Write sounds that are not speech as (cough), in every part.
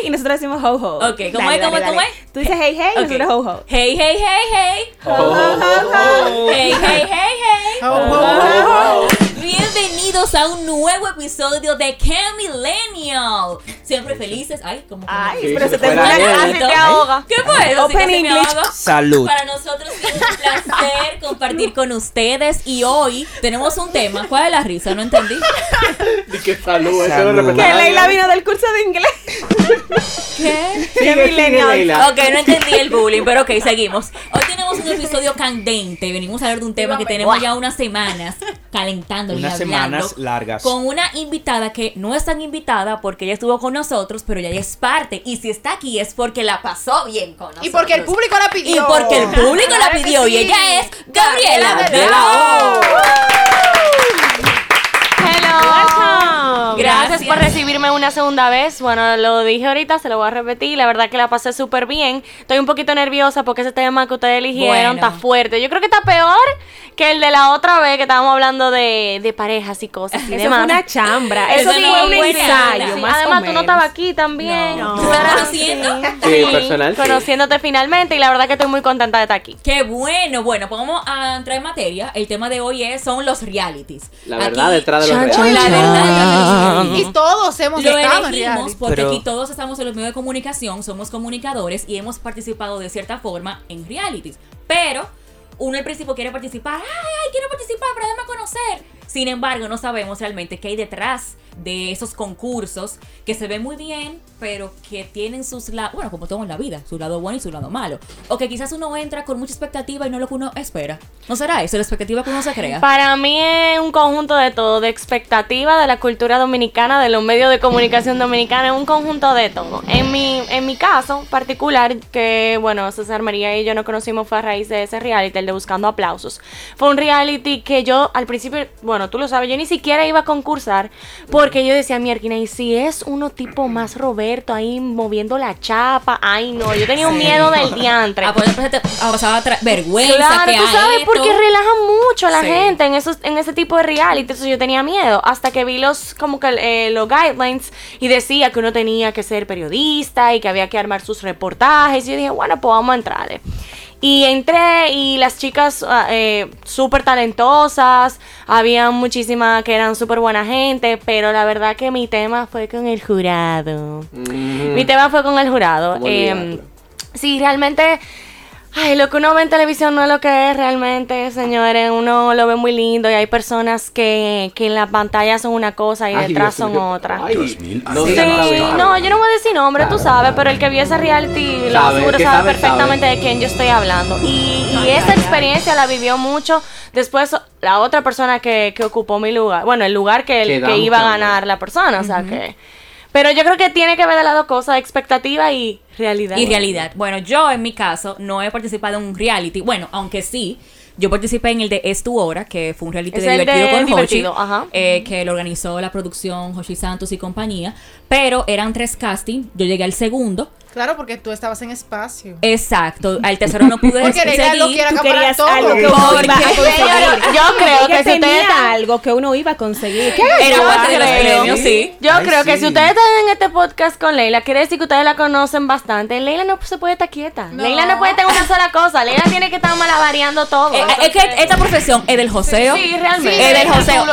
hey y nosotros decimos ho ho. Ok, ¿cómo es, cómo es, cómo es? Tú dices hey hey y Ok. nosotros ho ho. Hey, hey, hey, hey. Ho, ho, ho, ho. Hey, hey, hey, hey. Ho, ho, ho, ho. Bienvenidos a un nuevo episodio de Que Millennial. Siempre felices. Ay, como que Ay, pero se se te ahoga. ¿Qué fue? eso? Open English. Salud. Para nosotros es un placer compartir con ustedes y hoy tenemos un tema. ¿Cuál es la risa? No entendí. Di que salud, eso Salud. lo Que Leila vino del curso de inglés. ¿Qué? Millennial. Leila. Ok, no entendí el bullying, pero ok, seguimos. Hoy tenemos un episodio candente. Venimos a hablar de un tema que tenemos ya unas semanas calentando y Unas largas. Con una invitada que no es tan invitada porque ella estuvo con nosotros, pero ella es parte. Y si está aquí es porque la pasó bien con nosotros. Y porque el público la pidió. Y porque el público la pidió. Y ella es Gabriela Gabriela de la O. Hello. Gracias. Por recibirme una segunda vez. Bueno, lo dije ahorita, se lo voy a repetir. La verdad que la pasé súper bien. Estoy un poquito nerviosa porque ese tema que ustedes eligieron Bueno. está fuerte. Yo creo que está peor que el de la otra vez que estábamos hablando de, de parejas y cosas y Eso demás. fue una chambra. Eso Eso no fue un fue ensayo, nada. Sí, más o Además, tú no estabas aquí también. No. Tú ¿Tú estás eras- conociendo? Sí, personal, sí. Conociéndote finalmente y la verdad que estoy muy contenta de estar aquí. Qué bueno. Bueno, pues vamos a entrar en materia. El tema de hoy es, son los realities. La verdad Aquí- detrás de los Chan, reales. La chan, verdad Y todos hemos Lo estado en elegimos reality. porque Pero- aquí todos estamos en los medios de comunicación, somos comunicadores y hemos participado de cierta forma en realities. Pero uno al principio quiere participar, ay, ay, quiero participar, pero déjame conocer. Sin embargo, no sabemos realmente qué hay detrás de esos concursos que se ven muy bien, pero que tienen sus lados, bueno, como todo en la vida, su lado bueno y su lado malo. O que quizás uno entra con mucha expectativa y no lo que uno espera. ¿No será eso, la expectativa que uno se crea? Para mí es un conjunto de todo, de expectativa de la cultura dominicana, de los medios de comunicación dominicana, un conjunto de todo. En mi, en mi caso particular, que bueno, César María y yo nos conocimos fue a raíz de ese reality, el de Buscando Aplausos. Fue un reality que yo al principio, bueno, tú lo sabes, yo ni siquiera iba a concursar porque yo decía, mierda, y si es uno tipo más Roberto ahí moviendo la chapa, ay no, yo tenía un miedo del diantre. A poder pasarte- a pasar a tra- vergüenza, Claro, que tú sabes, esto. porque relajan mucho a la Sí. gente en esos, en ese tipo de reality. Entonces yo tenía miedo. Hasta que vi los, como que eh, los guidelines y decía que uno tenía que ser periodista y que había que armar sus reportajes. Y yo dije, bueno, pues vamos a entrarle. Y entré y las chicas ah, eh, súper talentosas, había muchísimas que eran súper buena gente, pero la verdad que mi tema fue con el jurado. Mm. Mi tema fue con el jurado. ¿Cómo Em, olvidarlo? sí, realmente. Ay, lo que uno ve en televisión no es lo que es realmente, señores. Uno lo ve muy lindo y hay personas que, que en la pantalla son una cosa y Ay, detrás Dios son mío. otra. Ay, Dios mío. no Sí, no, yo no voy a decir nombre, tú sabes, pero el que vio ese reality lo Sabe, seguro sabe, sabe, perfectamente sabe. de quién yo estoy hablando. Y, y esa experiencia la vivió mucho. Después, la otra persona que, que ocupó mi lugar, bueno, el lugar que, el- que iba a ganar la persona, o sea que. Pero yo creo que tiene que ver de las dos cosas, expectativa y realidad. Y realidad. Bueno, yo en mi caso no he participado en un reality. Bueno, aunque sí, yo participé en el de Es tu hora, que fue un reality de divertido con Divertido, Hochi, ajá. eh, que lo organizó la producción Hochi Santos y compañía. Pero eran tres castings. Yo llegué al segundo. Claro, porque tú estabas en espacio. Exacto. Al tercero no pude (laughs) Porque Leila lo seguir. quiere Tú querías todo. algo que uno Porque- iba a conseguir. Yo creo que si ustedes algo que uno iba a conseguir. ¿Qué Era parte de los creo. premios, sí. Yo Ay, creo que si ustedes están en este podcast con Leila, quiere decir que ustedes la conocen bastante. Leila no se puede estar quieta. No. Leila no puede en una sola cosa. Leila tiene que estar malavariando todo. Eh, es que esta profesión es del joseo. Sí, realmente. Es del joseo.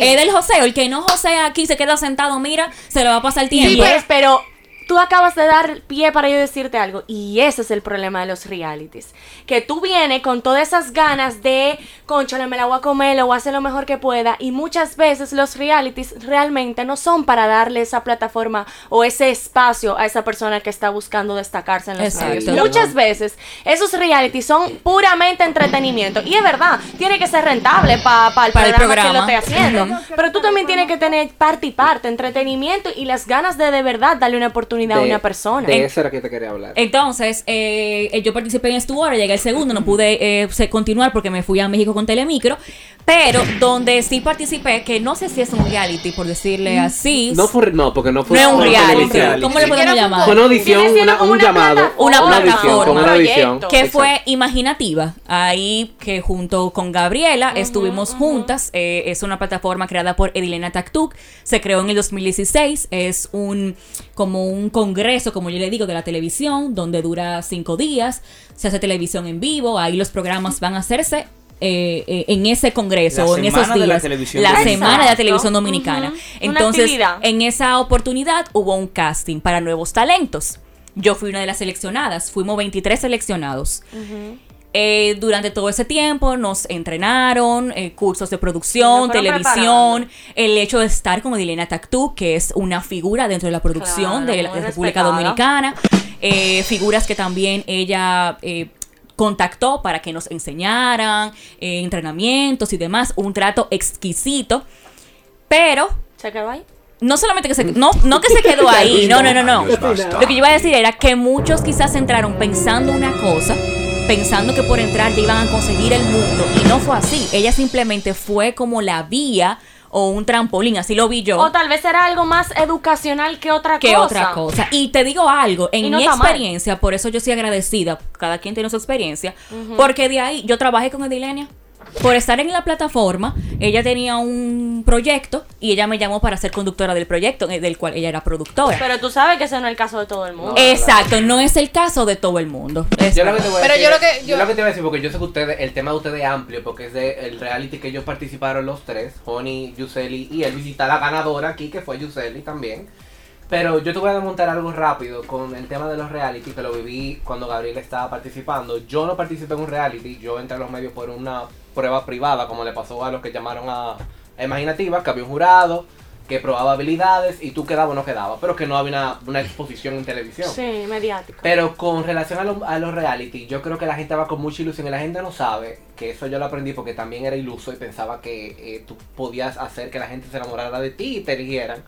Es del joseo. El que no josea aquí se queda sentado, mira, se le va a pasar el tiempo. Sí, pues, pero tú acabas de dar pie para yo decirte algo. Y ese es el problema de los realities. Que tú vienes con todas esas ganas de, conchale, me la voy a comer, lo voy a hacer lo mejor que pueda. Y muchas veces los realities realmente no son para darle esa plataforma o ese espacio a esa persona que está buscando destacarse en los Exacto. medios. Muchas veces esos realities son puramente entretenimiento. Y es verdad, tiene que ser rentable pa- pa el Para el programa, que lo programa. esté haciendo. Pero tú también tienes que tener parte y parte, entretenimiento y las ganas de de verdad darle una oportunidad a De- una persona. De eso era que te quería hablar. Entonces, eh, yo participé en Estu Hora, llegué al segundo, no pude eh, continuar porque me fui a México con Telemicro, pero donde sí participé, que no sé si es un reality, por decirle así. No fue, no, porque no fue No un reality. televisión. ¿Cómo le podemos llamar? Fue una audición, una- un una llamado. plataforma, Una plataforma. una Un audición. proyecto. que Exacto. fue imaginativa. Ahí que junto con Gabriela estuvimos juntas. eh, es una plataforma creada por Edilena Taktuk. Se creó en el 2016. Es un como un un congreso, como yo le digo, de la televisión, donde dura cinco días, se hace televisión en vivo, ahí los programas van a hacerse eh, eh, en ese congreso La o en esos semana de la días. televisión la dominicana. semana de la televisión dominicana. Entonces, en esa oportunidad hubo un casting para nuevos talentos. Yo fui una de las seleccionadas, fuimos 23 seleccionados. Eh, durante todo ese tiempo nos entrenaron, eh, cursos de producción, televisión, el hecho de estar con Dilena Tactú, que es una figura dentro de la producción Claro, de la República. Dominicana, eh, figuras que también ella eh, contactó para que nos enseñaran, eh, entrenamientos y demás, un trato exquisito, pero ¿Se quedó ahí? no solamente que se no no que se quedó (laughs) ahí no no no no. Lo que yo iba a decir era que muchos quizás entraron pensando una cosa pensando que por entrar ya iban a conseguir el mundo y no fue así ella simplemente fue como la vía o un trampolín así lo vi yo O tal vez era algo más educacional que otra que cosa. otra cosa. Y te digo algo, en no mi mal. experiencia, por eso yo soy agradecida, cada quien tiene su experiencia, porque de ahí yo trabajé con Edilenia. Por estar en la plataforma, ella tenía un proyecto y ella me llamó para ser conductora del proyecto, eh, del cual ella era productora. Pero tú sabes que ese no es el caso de todo el mundo. Exacto, no es el caso de todo el mundo. Yo lo que te voy a Pero decir, yo lo que- yo yo- lo que te voy a decir, porque yo sé que ustedes, el tema de ustedes es amplio, porque es de el reality que ellos participaron los tres, Honey, Yuseli y Elvis, y está la ganadora aquí, que fue Yuseli también. Pero yo te voy a desmontar algo rápido con el tema de los reality, que lo viví cuando Gabriel estaba participando. Yo no participé en un reality, yo entré a los medios por una prueba privada, como le pasó a los que llamaron a, a Imaginativa, que había un jurado que probaba habilidades y tú quedabas o no quedabas, pero que no había una, una exposición en televisión. Sí, mediático. Pero con relación a, lo- a los reality, yo creo que la gente va con mucha ilusión y la gente no sabe, que eso yo lo aprendí porque también era iluso y pensaba que eh, tú podías hacer que la gente se enamorara de ti y te eligieran.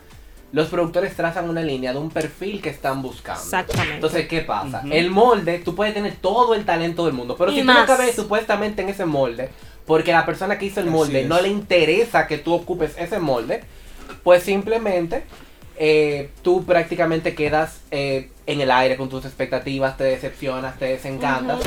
Los productores trazan una línea de un perfil que están buscando. Exactamente. Entonces, ¿qué pasa? El molde, tú puedes tener todo el talento del mundo, pero Y si tú no más. cabes supuestamente en ese molde, porque la persona que hizo el molde no le interesa que tú ocupes ese molde, pues simplemente eh, tú prácticamente quedas eh, en el aire con tus expectativas, te decepcionas, te desencantas.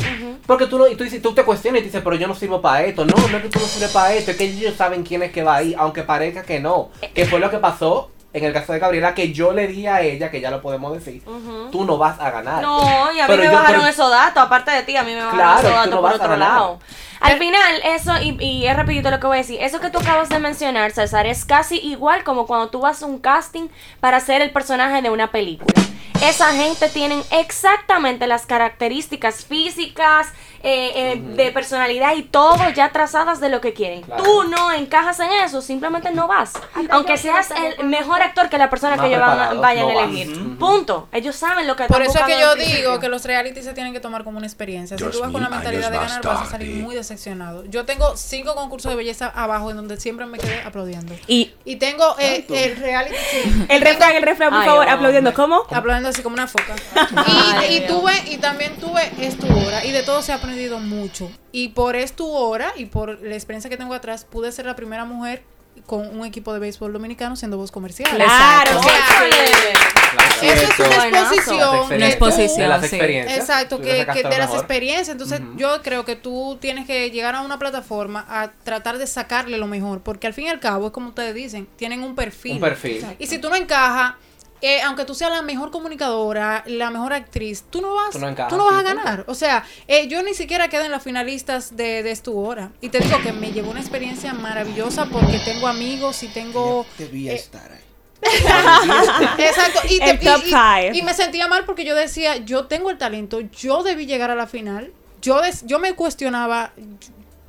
Porque tú, no, y tú, dices- tú te cuestionas y dices, pero yo no sirvo para esto. No, no es que tú no sirves para esto, es que ellos saben quién es que va ahí, aunque parezca que no. Que fue lo que pasó en el caso de Gabriela, que yo le di a ella, que ya lo podemos decir, tú no vas a ganar. No, y a mí Pero me yo- bajaron pero- esos datos, aparte de ti, a mí me bajaron Claro, esos datos no por otro ganar. lado. Al final, eso, y, y es rapidito lo que voy a decir, eso que tú acabas de mencionar, César, es casi igual como cuando tú vas a un casting para ser el personaje de una película. Esa gente tienen exactamente las características físicas, eh, eh, de personalidad y todo ya trazadas de lo que quieren. Claro. Tú no encajas en eso, simplemente no vas. Aunque seas el mejor actor que la persona Más que ellos van vayan no a elegir. Punto. Ellos saben lo que Por eso es que yo digo que los reality se tienen que tomar como una experiencia. Si tú vas con la mentalidad de ganar, vas a salir muy decepcionado. Yo tengo cinco concursos de belleza abajo en donde siempre me quedé aplaudiendo. Y Y tengo eh, el reality, sí, (laughs) El refrán, el refrán, por Ay, favor, aplaudiendo. ¿Cómo? aplaudiendo así como una foca. (laughs) Ay, Y, tuve, y también tuve Es tu hora, y de todo se ha aprendido mucho. Y por Es tu hora, y por la experiencia que tengo atrás, pude ser la primera mujer con un equipo de béisbol dominicano siendo voz comercial. Claro, Claro. Eso es una exposición. Una exposición. de las experiencias. Exacto, que, de las experiencias. Entonces, yo creo que tú tienes que llegar a una plataforma a tratar de sacarle lo mejor, porque al fin y al cabo, es como ustedes dicen, tienen un perfil. Un perfil. Y si tú no encajas, eh, aunque tú seas la mejor comunicadora, la mejor actriz, tú no vas, Tú no encajas, tú no vas a ganar. O sea, eh, yo ni siquiera quedé en las finalistas de, de Es tu hora. Y te digo que me llevó una experiencia maravillosa porque tengo amigos y tengo... Debía eh, estar ahí. (laughs) Exacto. Y, te- y- y- me sentía mal porque yo decía, yo tengo el talento, yo debí llegar a la final. Yo, des- yo me cuestionaba,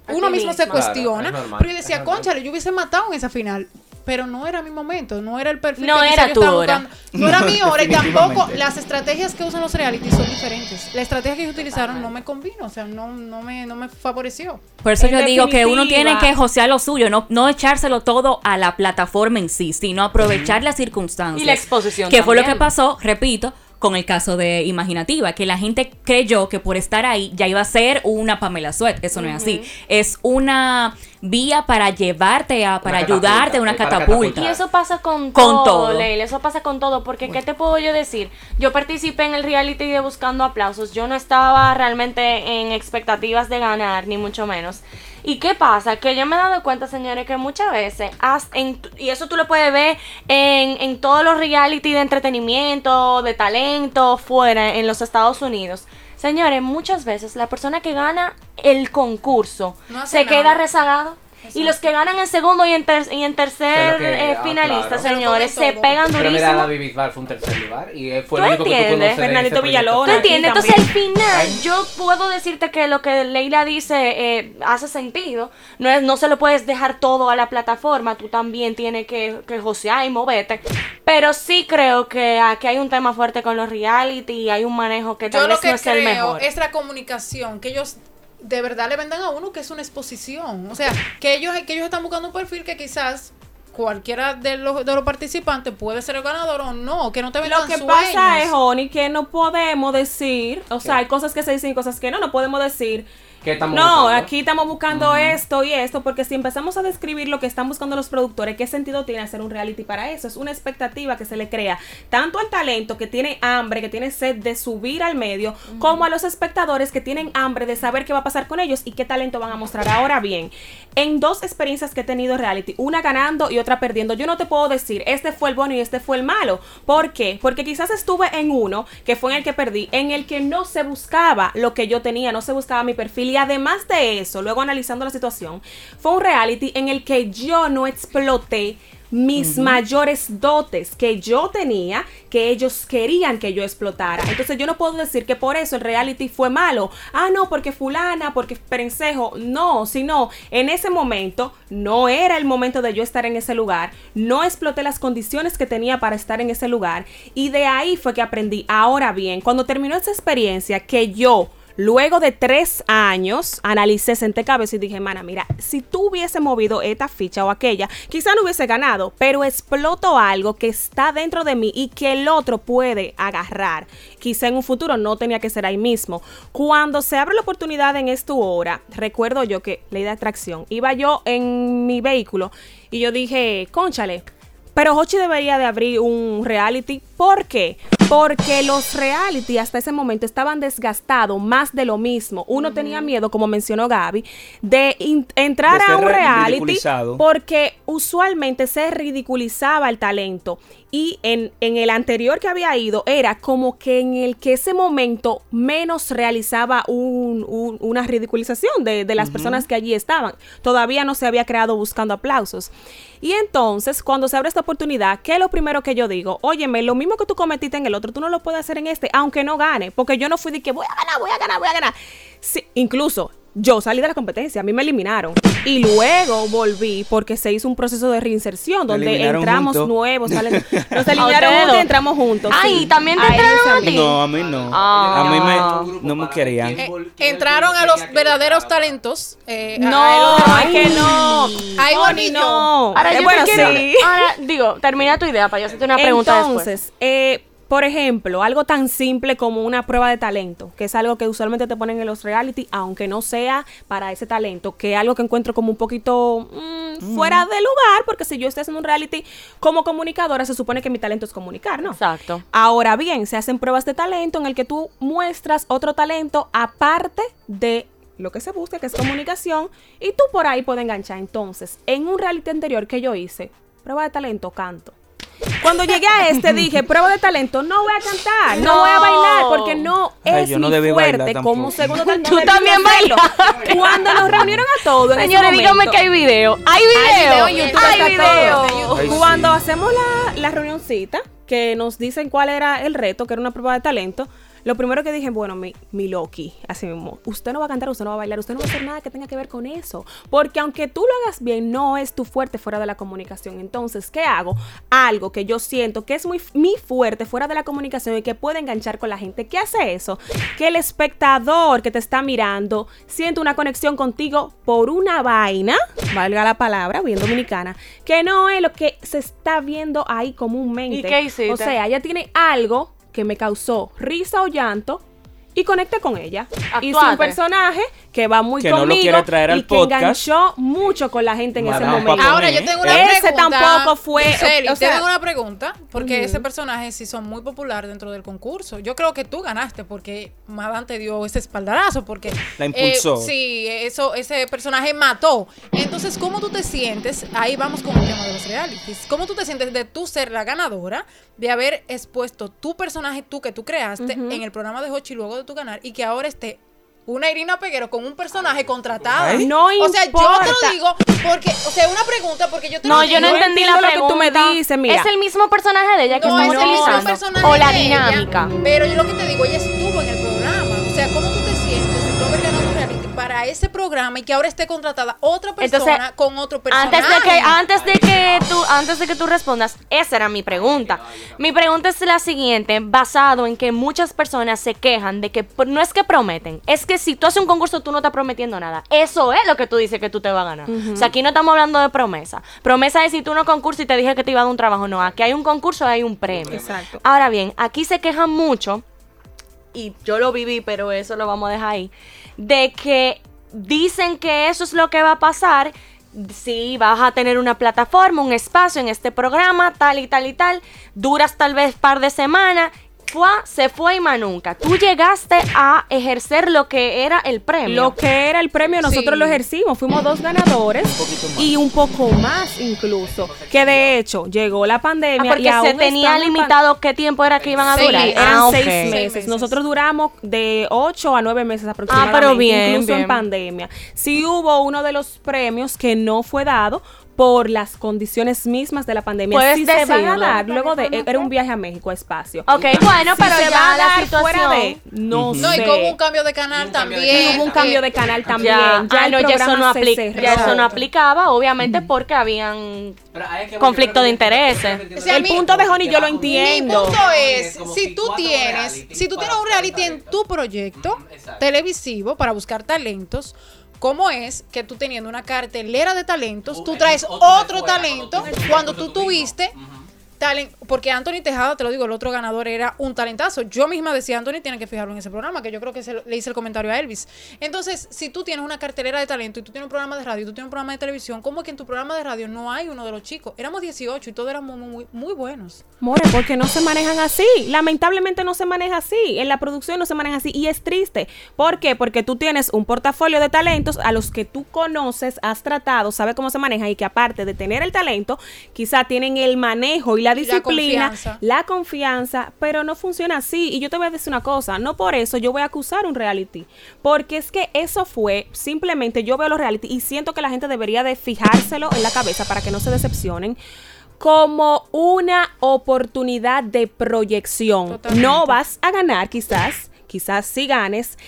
uno mismo se cuestiona, Claro, normal, pero yo decía, conchale, yo hubiese matado en esa final. Pero no era mi momento, no era el perfil. No que era yo tu estaba hora. buscando. (laughs) No era mi hora y tampoco las estrategias que usan los reality son diferentes. La estrategia que ellos utilizaron no me convino, o sea, no, no, me, no me favoreció. Por eso En yo digo que uno tiene que josear lo suyo, no, no echárselo todo a la plataforma en sí, sino aprovechar las circunstancias. Y la exposición Que fue lo que pasó, repito, con el caso de Imaginativa, que la gente creyó que por estar ahí ya iba a ser una Pamela Suet. Eso no es así. Es una vía para llevarte a, para catapulta, ayudarte a una catapulta. Y eso pasa con, Con todo, todo. Leila, eso pasa con todo, porque ¿qué te puedo yo decir? Yo participé en el reality de Buscando Aplausos, yo no estaba realmente en expectativas de ganar, ni mucho menos. ¿Y qué pasa? Que yo me he dado cuenta, señores, que muchas veces, has- en- y eso tú lo puedes ver en, en todos los reality de entretenimiento, de talento, fuera, en los Estados Unidos. Señores, muchas veces la persona que gana el concurso No se nada. queda rezagado. Y los que ganan en segundo y en, ter- y en tercer Pero que- eh, ah, finalista, claro. Se lo señores, se pegan Pero durísimo. mira, David Bisbal fue un tercer lugar y él fue ¿Tú el único que tú entiendes? conoces Fernandito. Villalona. ¿Tú entiendes? Entonces al final yo puedo decirte que lo que Leila dice eh, hace sentido. No, es, no se lo puedes dejar todo a la plataforma. Tú también tienes que, que josear y moverte. Pero sí creo que aquí hay un tema fuerte con los reality y hay un manejo que tal Yo vez lo que no es el creo mejor. es la comunicación, que ellos de verdad le vendan a uno que es una exposición. O sea, que ellos, que ellos están buscando un perfil que quizás cualquiera de los, de los participantes puede ser el ganador o no, que no te vendan Lo que sueños. pasa es, Honey, que no podemos decir, o sea, hay cosas que se dicen y cosas que no, no podemos decir. ¿Qué estamos No, buscando? aquí estamos buscando esto y esto, porque si empezamos a describir lo que están buscando los productores, ¿qué sentido tiene hacer un reality para eso? Es una expectativa que se le crea tanto al talento que tiene hambre, que tiene sed de subir al medio, como a los espectadores que tienen hambre de saber qué va a pasar con ellos y qué talento van a mostrar. Ahora bien, en dos experiencias que he tenido reality, una ganando y otra perdiendo, yo no te puedo decir, este fue el bueno y este fue el malo. ¿Por qué? Porque quizás estuve en uno, que fue en el que perdí, en el que no se buscaba lo que yo tenía, no se buscaba mi perfil. Y además de eso, luego analizando la situación, fue un reality en el que yo no exploté mis mayores dotes que yo tenía, que ellos querían que yo explotara. Entonces yo no puedo decir que por eso el reality fue malo. Ah, no, porque fulana, porque perencejo. No, sino en ese momento no era el momento de yo estar en ese lugar. No exploté las condiciones que tenía para estar en ese lugar. Y de ahí fue que aprendí. Ahora bien, cuando terminó esa experiencia que yo Luego de tres años, analicé, senté cabeza y dije, mana, mira, si tú hubiese movido esta ficha o aquella, quizá no hubiese ganado, pero exploto algo que está dentro de mí y que el otro puede agarrar. Quizá en un futuro no tenía que ser ahí mismo. Cuando se abre la oportunidad en esta hora, recuerdo yo que ley de atracción, iba yo en mi vehículo y yo dije, conchale, pero Hochi debería de abrir un reality. ¿Por qué? Porque los reality hasta ese momento estaban desgastados, más de lo mismo. Uno tenía miedo, como mencionó Gaby, de entrar De a un re- reality porque usualmente se ridiculizaba el talento. Y en, en el anterior que había ido era como que en el que ese momento menos realizaba un- un- una ridiculización de, de las personas que allí estaban. Todavía no se había creado buscando aplausos. Y entonces, cuando se abre esta oportunidad, ¿qué es lo primero que yo digo? Óyeme, lo mismo que tú cometiste en el otro, tú no lo puedes hacer en este, aunque no gane. Porque yo no fui de que voy a ganar, voy a ganar, voy a ganar. Sí, incluso yo salí de la competencia, a mí me eliminaron. Y luego volví porque se hizo un proceso de reinserción donde entramos nuevos. salen- (laughs) nos eliminaron juntos y entramos juntos. Ay, sí. ¿también te entraron a ti? No, a mí no. Ah. a mí Ah. me, no me querían. Eh, entraron a los verdaderos talentos. eh, No, a- es que no. Ay, bonillo. no. Ahora Eh, yo bueno, te quiero, sí. ahora digo, termina tu idea para yo hacerte una pregunta después. Entonces, eh, por ejemplo, algo tan simple como una prueba de talento, que es algo que usualmente te ponen en los reality, aunque no sea para ese talento, que es algo que encuentro como un poquito mm, fuera de lugar, porque si yo estoy haciendo un reality como comunicadora, se supone que mi talento es comunicar, ¿no? Exacto. Ahora bien, se hacen pruebas de talento en el que tú muestras otro talento aparte de lo que se busca, que es comunicación, y tú por ahí puedes enganchar. Entonces, en un reality anterior que yo hice, prueba de talento, canto. Cuando llegué a este dije, prueba de talento, no voy a cantar, no, No. voy a bailar, porque no Ay, es yo no mi debí fuerte como segundo talento. (laughs) Tú también bailaste. Cuando nos reunieron a todos en ese Señores, dígame momento- que hay video. Hay video video. en YouTube, Hay video. Ay, sí. Cuando hacemos la, la reunioncita, que nos dicen cuál era el reto, que era una prueba de talento, lo primero que dije, bueno, mi, mi Loki, así mismo, usted no va a cantar, usted no va a bailar, usted no va a hacer nada que tenga que ver con eso. Porque aunque tú lo hagas bien, no es tu fuerte fuera de la comunicación. Entonces, ¿qué hago? Algo que yo siento que es muy mi fuerte fuera de la comunicación y que puede enganchar con la gente. ¿Qué hace eso? Que el espectador que te está mirando siente una conexión contigo por una vaina, valga la palabra, bien dominicana, que no es lo que se está viendo ahí comúnmente. ¿Y qué hiciste? O sea, ella tiene algo que me causó risa o llanto y conecté con ella. Hice un Actuate. personaje que va muy Que no lo conmigo quiere traer al y que podcast. enganchó mucho con la gente en ese momento. Ahora yo tengo una Ese pregunta. tampoco fue- o sea- tengo una pregunta, porque ese personaje sí son muy popular dentro del concurso. Yo creo que tú ganaste porque Madame te dio ese espaldarazo, porque La impulsó. eh, sí, eso, ese personaje mató. Entonces, ¿cómo tú te sientes? Ahí vamos con el tema de los realities. ¿Cómo tú te sientes de tú ser la ganadora, de haber expuesto tu personaje, tú que tú creaste, en el programa de Hochi luego de tu ganar y que ahora esté una Irina Peguero con un personaje contratada? Ay. No o sea, yo te lo digo porque, o sea, una pregunta porque yo te No, lo yo no entendí la lo que tú pregunta. me dices, mira. Es el mismo personaje de ella que No, estamos es el mismo utilizando. personaje O la de ella, dinámica. pero yo lo que te digo, ella estuvo en el programa. O sea, ¿cómo para ese programa y que ahora esté contratada otra persona Entonces, con otro personaje? Antes de que antes de que tú antes de que tú respondas, esa era mi pregunta. Mi pregunta es la siguiente, basado en que muchas personas se quejan de que no es que prometen, es que si tú haces un concurso tú no estás prometiendo nada. Eso es lo que tú dices que tú te vas a ganar. O sea, aquí no estamos hablando de promesa. Promesa es si tú no concursas y te dije que te iba a dar un trabajo, no, aquí hay un concurso, hay un premio. Exacto. Ahora bien, aquí se quejan mucho y yo lo viví, pero eso lo vamos a dejar ahí, de que dicen que eso es lo que va a pasar. Si vas a tener una plataforma, un espacio en este programa, tal y tal y tal, duras tal vez par de semanas, fue, se fue y más nunca. Tú llegaste a ejercer lo que era el premio. Lo que era el premio, nosotros Sí. lo ejercimos. Fuimos dos ganadores y un poco más incluso. Que de hecho llegó la Ah, pandemia. y porque se aún tenía limitado qué tiempo era que iban a durar. meses. Eran Ah, seis, Seis meses. meses. Nosotros duramos de 8 a 9 meses aproximadamente. Ah, pero bien, Incluso bien. en pandemia. Sí hubo uno de los premios que no fue dado por las condiciones mismas de la pandemia. Puedes Sí se van a dar luego de... Era un viaje a México, a espacio. Ok, bueno, Si pero se va ya a la dar situación. fuera de... No No, y sé. con un cambio de canal también. Y hubo un cambio de canal también. Ya, Ya, ah, no, ya eso no, se apli- cerró. ya eso no aplicaba, obviamente, porque habían Conflicto de intereses. O sea, El mi- punto de Honey yo lo Mi entiendo. punto es, si tú tienes, si tú tienes un reality en tu proyecto televisivo para buscar talentos, ¿cómo es que tú teniendo una cartelera de talentos, tú traes otro talento cuando tú tuviste talent, porque Anthony Tejada, te lo digo, el otro ganador era un talentazo. Yo misma decía, Anthony tiene que fijarlo en ese programa, que yo creo que se le hice el comentario a Elvis. Entonces, si tú tienes una cartelera de talento y tú tienes un programa de radio y tú tienes un programa de televisión, ¿cómo es que en tu programa de radio no hay uno de los chicos? Éramos 18 y todos éramos muy, muy, muy buenos. More, porque no se manejan así. Lamentablemente no se maneja así. En la producción no se maneja así. Y es triste. ¿Por qué? Porque tú tienes un portafolio de talentos a los que tú conoces, has tratado, sabes cómo se maneja y que aparte de tener el talento, quizá tienen el manejo y la disciplina, confianza. la confianza, pero no funciona así. Y yo te voy a decir una cosa, no por eso yo voy a acusar un reality, porque es que eso fue simplemente yo veo los reality y siento que la gente debería de fijárselo en la cabeza para que no se decepcionen como una oportunidad de proyección. Totalmente. No vas a ganar quizás, quizás sí ganes.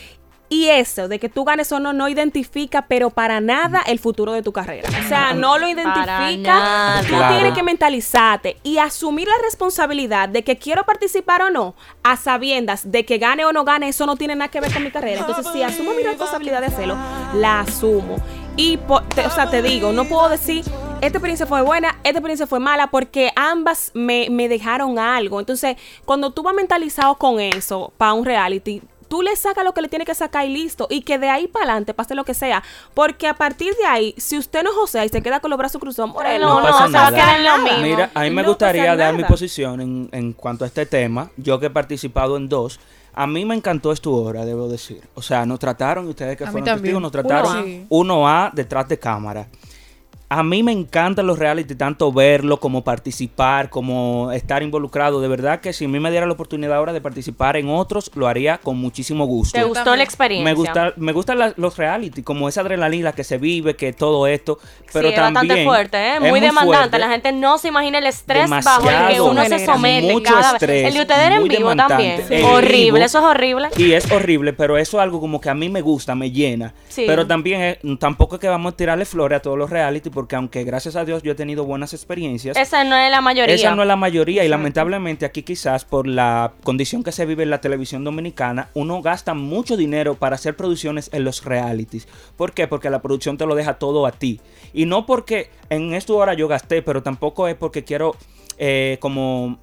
Y eso de que tú ganes o no no identifica, pero para nada el futuro de tu carrera. O sea, no lo identifica. nada. Tú Claro. tienes que mentalizarte y asumir la responsabilidad de que quiero participar o no, a sabiendas de que gane o no gane, eso no tiene nada que ver con mi carrera. Entonces, si asumo mi responsabilidad de hacerlo, la asumo. Y, po- te- o sea, te digo, no puedo decir, esta experiencia fue buena, esta experiencia fue mala, porque ambas me, me dejaron algo. Entonces, cuando tú vas mentalizado con eso para un reality, tú le sacas lo que le tiene que sacar y listo. Y que de ahí para adelante pase lo que sea. Porque a partir de ahí, si usted no josea y se queda con los brazos cruzados, No, no nada. lo mismo. Mira, a mí me No gustaría dar mi posición en, en cuanto a este tema. Yo que he participado en dos. A mí me encantó esta hora, debo decir. O sea, nos trataron, y ustedes que A fueron testigos, nos trataron Uno A. Sí. uno a detrás de cámara. A mí me encantan los reality, tanto verlo como participar, como estar involucrado. De verdad que si a mí me diera la oportunidad ahora de participar en otros, lo haría con muchísimo gusto. ¿Te gustó la experiencia? Me gusta, me gustan la- los reality, como esa adrenalina que se vive, que todo esto. Pero sí, es también bastante fuerte, ¿eh? es Muy, demandante. fuerte. La gente no se imagina el estrés bajo el que uno se somete mucho cada estrés, vez. El de ustedes era en vivo también. Horrible, eso es horrible. Y es horrible, pero eso es algo como que a mí me gusta, me llena. Sí. Pero también es- tampoco es que vamos a tirarle flores a todos los reality, porque aunque gracias a Dios yo he tenido buenas experiencias, Esa no es la mayoría. esa no es la mayoría y lamentablemente aquí quizás por la condición que se vive en la televisión dominicana, uno gasta mucho dinero para hacer producciones en los realities. ¿Por qué? Porque la producción te lo deja todo a ti. Y no porque en esto ahora yo gasté, pero tampoco es porque quiero eh, como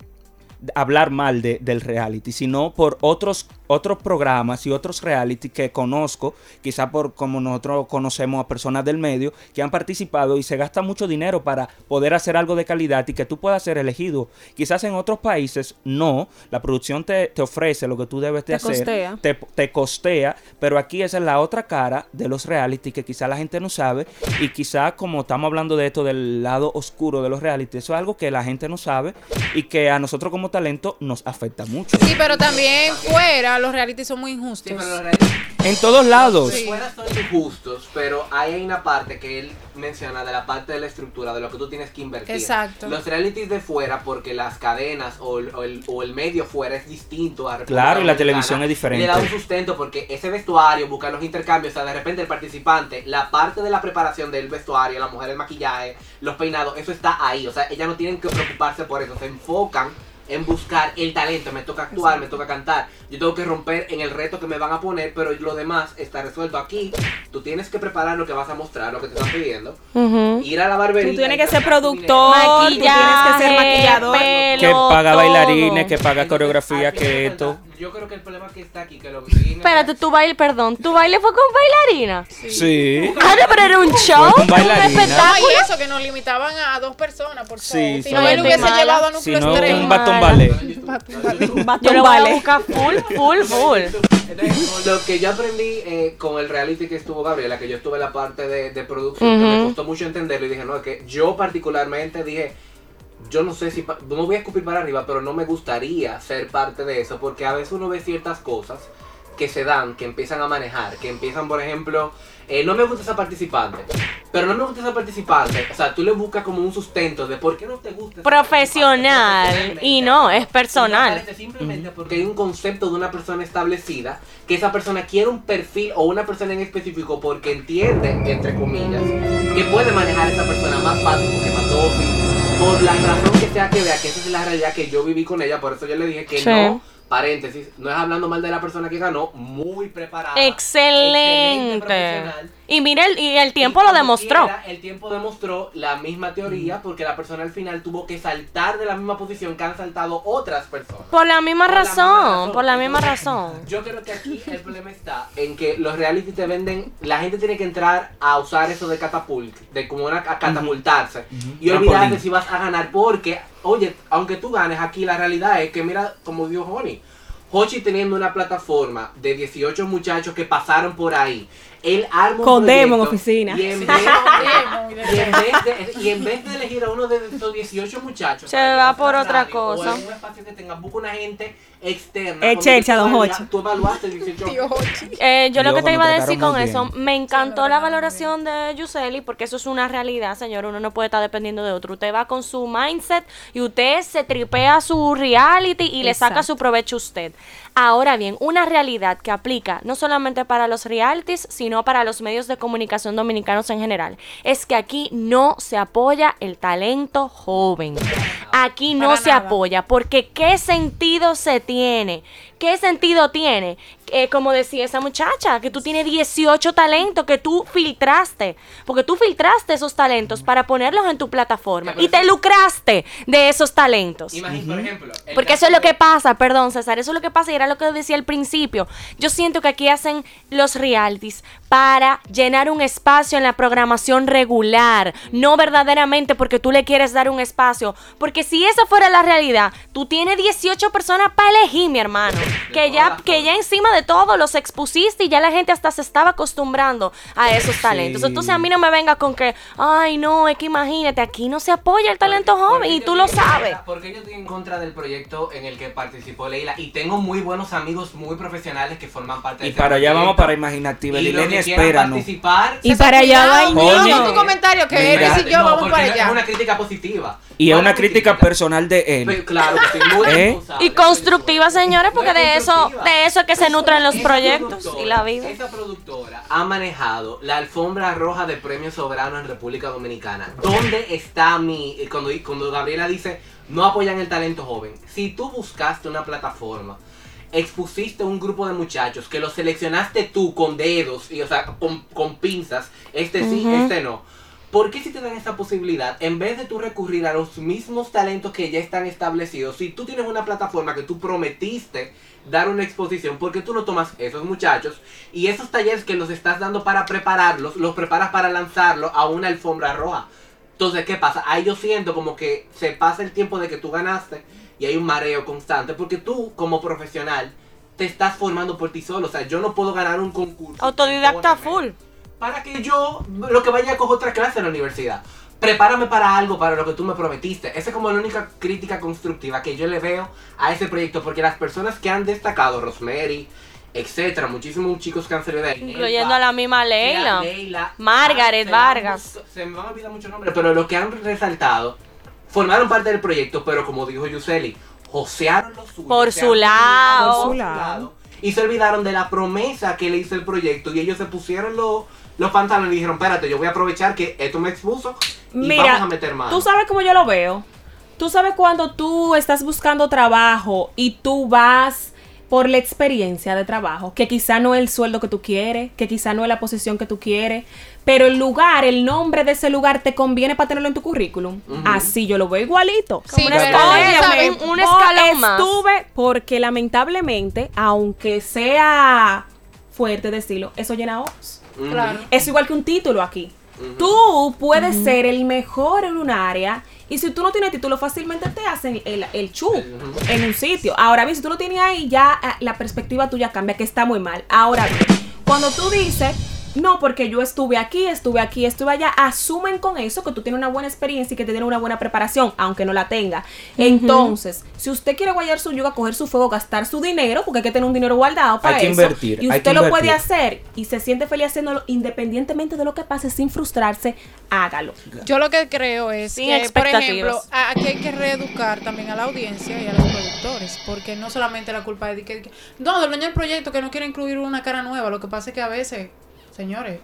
hablar mal de- del reality, sino por otros otros programas y otros reality que conozco, quizá por como nosotros conocemos a personas del medio que han participado y se gasta mucho dinero para poder hacer algo de calidad y que tú puedas ser elegido. Quizás en otros países no, la producción te, te ofrece lo que tú debes de Te hacer, costea. te, te costea, pero aquí esa es la otra cara de los reality que quizá la gente no sabe y quizá como estamos hablando de esto del lado oscuro de los reality, eso es algo que la gente no sabe y que a nosotros como talento nos afecta mucho. Sí, pero también fuera los reality son muy injustos. Sí, pero los realities En todos lados. Sí. fuera son injustos, pero hay una parte que él menciona de la parte de la estructura, de lo que tú tienes que invertir. Exacto. Los realities de fuera, porque las cadenas o el, o el- o el medio fuera es distinto a República Claro, y la televisión es diferente. Le da un sustento porque ese vestuario, buscar los intercambios, o sea, de repente el participante, la parte de la preparación del vestuario, la mujer el maquillaje, los peinados, eso está ahí. O sea, ellas no tienen que preocuparse por eso, se enfocan en buscar el talento, me toca actuar, me toca cantar, yo tengo que romper en el reto que me van a poner, pero lo demás está resuelto aquí. Tú tienes que preparar lo que vas a mostrar, lo que te están pidiendo, ir a la barbería. Tú tienes y que ser productor, dinero. tú tienes que ser maquillador. pelo, Que paga todo. bailarines, que paga coreografía, que esto. Yo creo que el problema que está aquí, que lo Espérate, tu baile, perdón, ¿tu baile fue con bailarina? Sí. Ah, pero era un show, con un espectáculo. y eso, que nos limitaban a dos personas por Sí, show. Si sí. no, él hubiese mala. llevado a Si núcleo no, estrella. un batón ballet. Un batón lo voy a vale. full, full, full. Entonces, lo que yo aprendí eh, con el reality que estuvo Gabriela, que yo estuve en la parte de, de producción, que me costó mucho entenderlo y dije, no, es que yo particularmente dije, yo no sé si, no voy a escupir para arriba, pero no me gustaría ser parte de eso, porque a veces uno ve ciertas cosas que se dan, que empiezan a manejar, que empiezan, por ejemplo, eh, no me gusta esa participante, pero no me gusta esa participante, o sea, tú le buscas como un sustento de por qué no te gusta. Profesional, y no, es y personal. simplemente porque hay un concepto de una persona establecida que esa persona quiere un perfil o una persona en específico porque entiende, entre comillas, que puede manejar a esa persona más fácil porque mató por la razón que sea que vea que esa es la realidad que yo viví con ella, por eso yo le dije que Sí. no. Paréntesis, no es hablando mal de la persona que ganó, muy preparada. Excelente. profesional. Y mira, el, y el tiempo Y lo demostró. quiera, el tiempo demostró la misma teoría porque la persona al final tuvo que saltar de la misma posición que han saltado otras personas. Por la misma Por la razón, por la misma Entonces, razón. (laughs) Yo creo que aquí el problema está en que los reality te venden, la gente tiene que entrar a usar eso de catapult, de como una a catapultarse. Y olvidarse si vas a ganar porque, oye, aunque tú ganes aquí la realidad es que mira como dijo Honey, Hochi teniendo una plataforma de 18 muchachos que pasaron por ahí, él arma un Con demo en proyecto oficina. y en vez y en, vez de, y en vez de elegir a uno de estos 18 muchachos, Se va por otra radio, o cosa. en un espacio que tenga, busca una gente externa. Eh, Cuando Chelcha, tú don Hochi. Tú evaluaste 18 Tío Hochi. Eh, yo lo que te iba a decir con eso, bien. me encantó la valoración de Yuseli, porque eso es una realidad, señor. Uno no puede estar dependiendo de otro. Usted va con su mindset y usted se tripea su reality y le saca su provecho a usted. Ahora bien, una realidad que aplica no solamente para los realities, sino para los medios de comunicación dominicanos en general, es que aquí no se apoya el talento joven. Aquí no Para se nada. apoya, porque ¿qué sentido se tiene? ¿Qué sentido tiene? Eh, como decía esa muchacha, que tú tienes 18 talentos que tú filtraste, porque tú filtraste esos talentos para ponerlos en tu plataforma y te lucraste de esos talentos. Imagina, por ejemplo. Porque eso es lo que pasa, perdón César, eso es lo que pasa y era lo que decía al principio. Yo siento que aquí hacen los realities para llenar un espacio en la programación regular, no verdaderamente porque tú le quieres dar un espacio. Porque si esa fuera la realidad, tú tienes 18 personas para elegir, mi hermano. Que ya, que ya encima de todo los expusiste y ya la gente hasta se estaba acostumbrando a esos talentos. Sí. Entonces a mí no me venga con que, ay no, es que imagínate, aquí no se apoya el talento Porque- joven porque y tú lo sabes. contra- Porque yo estoy en contra del proyecto en el que participó Leila y tengo muy buenos amigos muy profesionales que forman parte de Y ese para allá vamos para Imaginativa. Y Lilenia, espéranos. participar. Y para allá va tu comentario que Mira. Eris y yo No, vamos para no allá. Es una crítica positiva. Y es una crítica personal de Pero él. Claro, que sí, muy ¿Eh? Y constructiva, señores, porque No es de eso, de eso es que se nutren los proyectos y la vida. Esa productora ha manejado la alfombra roja de premios soberanos en República Dominicana. ¿Dónde está mi. eh, Cuando, cuando Gabriela dice no apoyan el talento joven? Si tú buscaste una plataforma, expusiste un grupo de muchachos que los seleccionaste tú con dedos, y, o sea, con, con pinzas, este sí, este no. ¿Por qué si te dan esa posibilidad, en vez de tú recurrir a los mismos talentos que ya están establecidos, si tú tienes una plataforma que tú prometiste dar una exposición, ¿por qué tú no tomas esos muchachos y esos talleres que los estás dando para prepararlos, los preparas para lanzarlos a una alfombra roja? Entonces, ¿qué pasa? Ahí yo siento como que se pasa el tiempo de que tú ganaste y hay un mareo constante, porque tú como profesional te estás formando por ti solo. O sea, yo no puedo ganar un concurso. Autodidacta full. Para que yo, lo que vaya a coger otra clase en la universidad. Prepárame para algo, para lo que tú me prometiste. Esa es como la única crítica constructiva que yo le veo a ese proyecto, porque las personas que han destacado, Rosemary, etcétera, muchísimos chicos que han salido de ahí. Incluyendo Elba, a la misma Leila. Leila, Margaret se Vargas. Se me van a olvidar muchos nombres, pero los que han resaltado formaron parte del proyecto, pero como dijo Yuseli, josearon los suyos. Por su lado. Por su lado. Y se olvidaron de la promesa que le hizo el proyecto y ellos se pusieron los, los pantalones y dijeron, espérate, yo voy a aprovechar que esto me expuso y Mira, vamos a meter mano. tú sabes cómo yo lo veo. Tú sabes cuando tú estás buscando trabajo y tú vas por la experiencia de trabajo, que quizá no es el sueldo que tú quieres, que quizá no es la posición que tú quieres, pero el lugar, el nombre de ese lugar te conviene para tenerlo en tu currículum. Así yo lo veo igualito. Sí, una un, escalón más. Estuve porque lamentablemente, aunque sea fuerte decirlo, eso llena ojos. Claro. Es igual que un título aquí. Tú puedes ser el mejor en un área y si tú no tienes título fácilmente te hacen el, el chu en un sitio. Ahora bien, si tú lo tienes ahí ya ah, la perspectiva tuya cambia, que está muy mal. Ahora bien, cuando tú dices, no, porque yo estuve aquí, estuve aquí, estuve allá, asumen con eso que tú tienes una buena experiencia y que te tienes una buena preparación, aunque no la tenga. Entonces, si usted quiere guayar su yuga, coger su fuego, gastar su dinero, porque hay que tener un dinero guardado para que eso, invertir, y hay usted que lo puede hacer y se siente feliz haciéndolo independientemente de lo que pase, sin frustrarse, hágalo. Yo lo que creo es Sin que, por ejemplo, a- aquí hay que reeducar también a la audiencia y a los productores, porque no solamente la culpa es de que, de que- no, del dueño del proyecto que no quiere incluir una cara nueva, lo que pasa es que a veces, señores,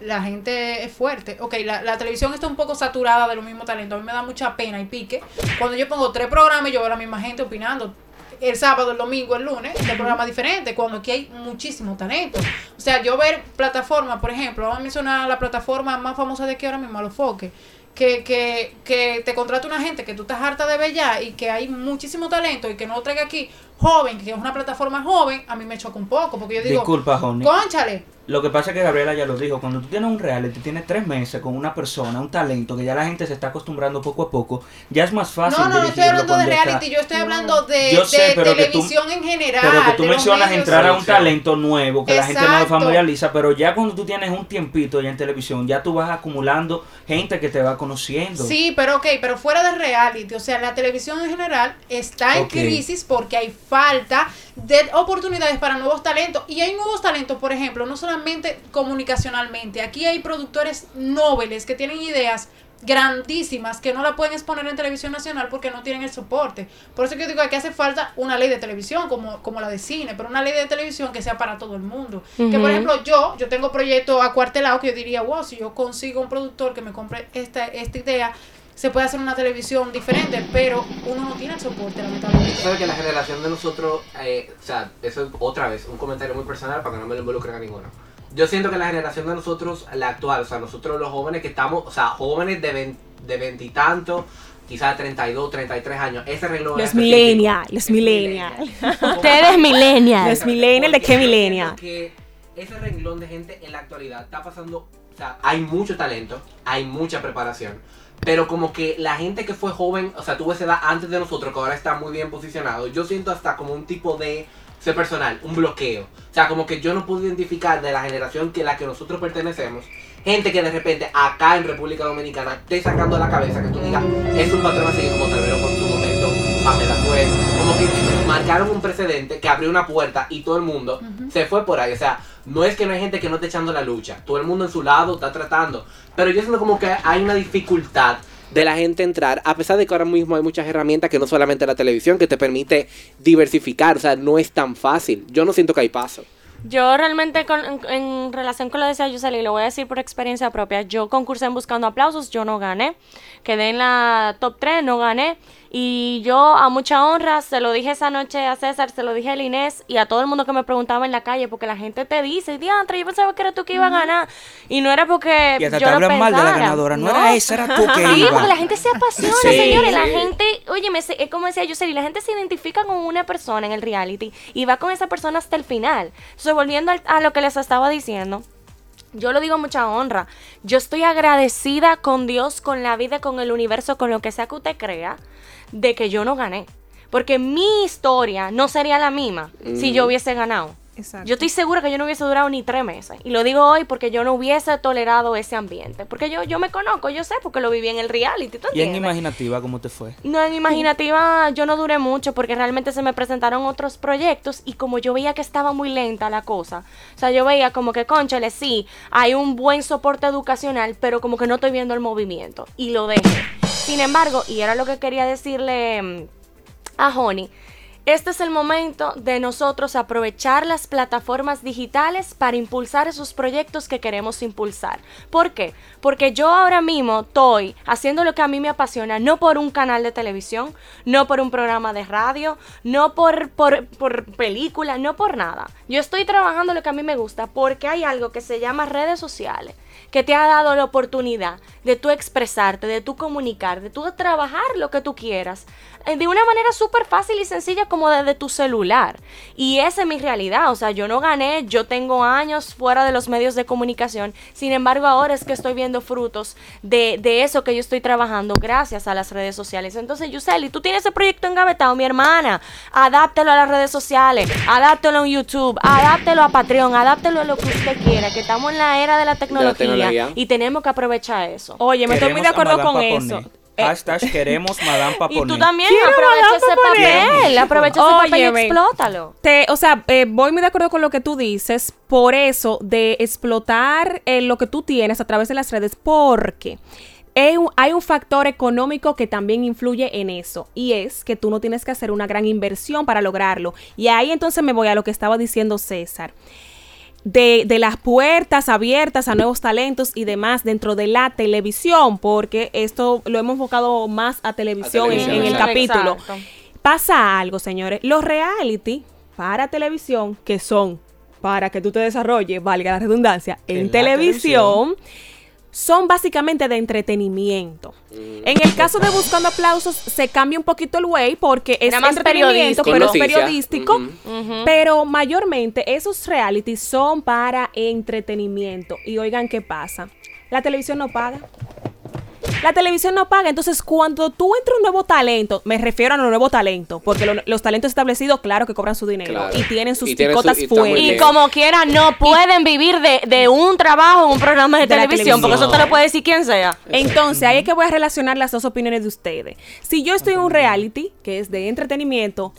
la gente es fuerte. Ok, la, la televisión está un poco saturada de los mismos talentos, a mí me da mucha pena y pique cuando yo pongo tres programas yo veo a la misma gente opinando. El sábado, el domingo, el lunes, de programas diferentes, cuando aquí hay muchísimo talento. O sea, yo ver plataformas, por ejemplo, vamos a mencionar la plataforma más famosa de aquí ahora mismo, Alofoque, que, que, que te contrata una gente que tú estás harta de ver ya y que hay muchísimo talento y que no lo traiga aquí joven, que es una plataforma joven, a mí me choca un poco, porque yo digo, Disculpa, conchale, Lo que pasa es que Gabriela ya lo dijo, cuando tú tienes un reality, tienes tres meses con una persona, un talento que ya la gente se está acostumbrando poco a poco, ya es más fácil no, no, no estoy hablando de está- reality, yo estoy hablando de, Yo sé, de pero que tú- televisión en general. Pero que tú mencionas medios. entrar a un talento nuevo, que la gente no lo familiariza, pero ya cuando tú tienes un tiempito ya en televisión, ya tú vas acumulando gente que te va conociendo. Sí, pero ok, pero fuera de reality, o sea, la televisión en general está en Ok. crisis porque hay falta de oportunidades para nuevos talentos. Y hay nuevos talentos, por ejemplo, no solamente comunicacionalmente, aquí hay productores nobles que tienen ideas grandísimas que no la pueden exponer en televisión nacional porque no tienen el soporte. Por eso que yo digo que hace falta una ley de televisión como, como la de cine, pero una ley de televisión que sea para todo el mundo. Que por ejemplo yo, yo tengo proyectos acuartelados que yo diría, wow, si yo consigo un productor que me compre esta, esta idea, se puede hacer una televisión diferente, pero uno no tiene el soporte, lamentablemente. Sabes que la generación de nosotros, eh, o sea, eso es otra vez un comentario muy personal para que no me lo involucren a ninguno. Yo siento que la generación de nosotros, la actual, o sea, nosotros los jóvenes que estamos, o sea, jóvenes de vein- de veintitantos, quizás 32, 33 años, ese reloj Los millennials, los es millennials. (laughs) Ustedes millennials. Los millennials, ¿de qué Porque yo millennial? siento Que ese renglón de gente en la actualidad está pasando, o sea, hay mucho talento, hay mucha preparación, pero como que la gente que fue joven, o sea, tuvo esa edad antes de nosotros, que ahora está muy bien posicionado, yo siento hasta como un tipo de ser personal, un bloqueo. O sea, como que yo no pude identificar de la generación que la que nosotros pertenecemos, gente que de repente acá en República Dominicana esté sacando la cabeza, que tú digas, es un patrón así como tal vez con su momento, Pamela fue, como que marcaron un precedente que abrió una puerta y todo el mundo se fue por ahí. O sea, no es que no hay gente que no esté echando la lucha, todo el mundo en su lado está tratando, pero yo siento como que hay una dificultad de la gente entrar, a pesar de que ahora mismo hay muchas herramientas que no solamente la televisión que te permite diversificar, o sea, no es tan fácil. Yo no siento que hay paso. Yo realmente con- en, en relación con lo que decía Yuseli, lo voy a decir por experiencia propia. Yo concursé en Buscando Aplausos, yo no gané. Quedé en la top 3, no gané. Y yo a mucha honra se lo dije esa noche a César, se lo dije a Inés y a todo el mundo que me preguntaba en la calle, porque la gente te dice, diantre, yo pensaba que era tú que iba a ganar. Y no era porque Y hasta yo te hablan mal de la ganadora. No, era esa, era tú que Sí, iba. porque la gente se apasiona, Sí, señores. La gente, oye, es como decía yo, la gente se identifica con una persona en el reality y va con esa persona hasta el final. Entonces, volviendo a lo que les estaba diciendo, yo lo digo a mucha honra. Yo estoy agradecida con Dios, con la vida, con el universo, con lo que sea que usted crea, de que yo no gané. Porque mi historia no sería la misma si yo hubiese ganado. Exacto. Yo estoy segura que yo no hubiese durado ni tres meses. Y lo digo hoy porque yo no hubiese tolerado ese ambiente. Porque yo, yo me conozco, yo sé, porque lo viví en el reality. ¿tú Y en imaginativa, ¿cómo te fue? No, en imaginativa yo no duré mucho porque realmente se me presentaron otros proyectos y como yo veía que estaba muy lenta la cosa, o sea, yo veía como que, conchale, sí, hay un buen soporte educacional, pero como que no estoy viendo el movimiento y lo dejé. Sin embargo, y era lo que quería decirle mm, a Honey, este es el momento de nosotros aprovechar las plataformas digitales para impulsar esos proyectos que queremos impulsar. ¿Por qué? Porque yo ahora mismo estoy haciendo lo que a mí me apasiona, no por un canal de televisión, no por un programa de radio, no por, por, por película, no por nada. Yo estoy trabajando lo que a mí me gusta porque hay algo que se llama redes sociales que te ha dado la oportunidad de tú expresarte, de tú comunicar, de tú trabajar lo que tú quieras, eh, de una manera súper fácil y sencilla como desde tu celular. Y esa es mi realidad, o sea, yo no gané, yo tengo años fuera de los medios de comunicación, sin embargo ahora es que estoy viendo frutos de, de eso que yo estoy trabajando gracias a las redes sociales. Entonces, Yuseli, tú tienes ese proyecto engavetado, mi hermana, adáptelo a las redes sociales, adáptelo en YouTube, adáptelo a Patreon, adáptelo a lo que usted quiera, que estamos en la era de la tecnología, tecnología. y tenemos que aprovechar eso. Oye, me estoy muy de acuerdo con eso. Eh, Hashtag queremos Madame (laughs) Y Paponé. tú también aprovecha ese papel, aprovecha ese papel y explótalo. Te, o sea, eh, voy muy de acuerdo con lo que tú dices, por eso de explotar eh, lo que tú tienes a través de las redes, porque hay un factor económico que también influye en eso, y es que tú no tienes que hacer una gran inversión para lograrlo. Y ahí entonces me voy a lo que estaba diciendo César. De, de las puertas abiertas a nuevos talentos y demás dentro de la televisión, porque esto lo hemos enfocado más a televisión, en- televisión, en, el capítulo. Exacto. Pasa algo, señores. Los reality para televisión, que son para que tú te desarrolles, valga la redundancia, en, En la televisión, son básicamente de entretenimiento. Mm, En el caso de Buscando Aplausos, se cambia un poquito el way porque es más entretenimiento, pero es periodístico. Pero mayormente esos realities son para entretenimiento. Y oigan qué pasa. La televisión no paga. La televisión no paga. Entonces, cuando tú entras un nuevo talento, me refiero a un nuevo talento, porque lo- los talentos establecidos, claro que cobran su dinero Claro. y tienen sus Y tienen su- picotas y fuertes. Y como quiera, no pueden vivir de, de un trabajo en un programa de, televisión, porque eso te lo puede decir quien sea. Entonces, ahí es que voy a relacionar las dos opiniones de ustedes. Si yo estoy en un reality, que es de entretenimiento,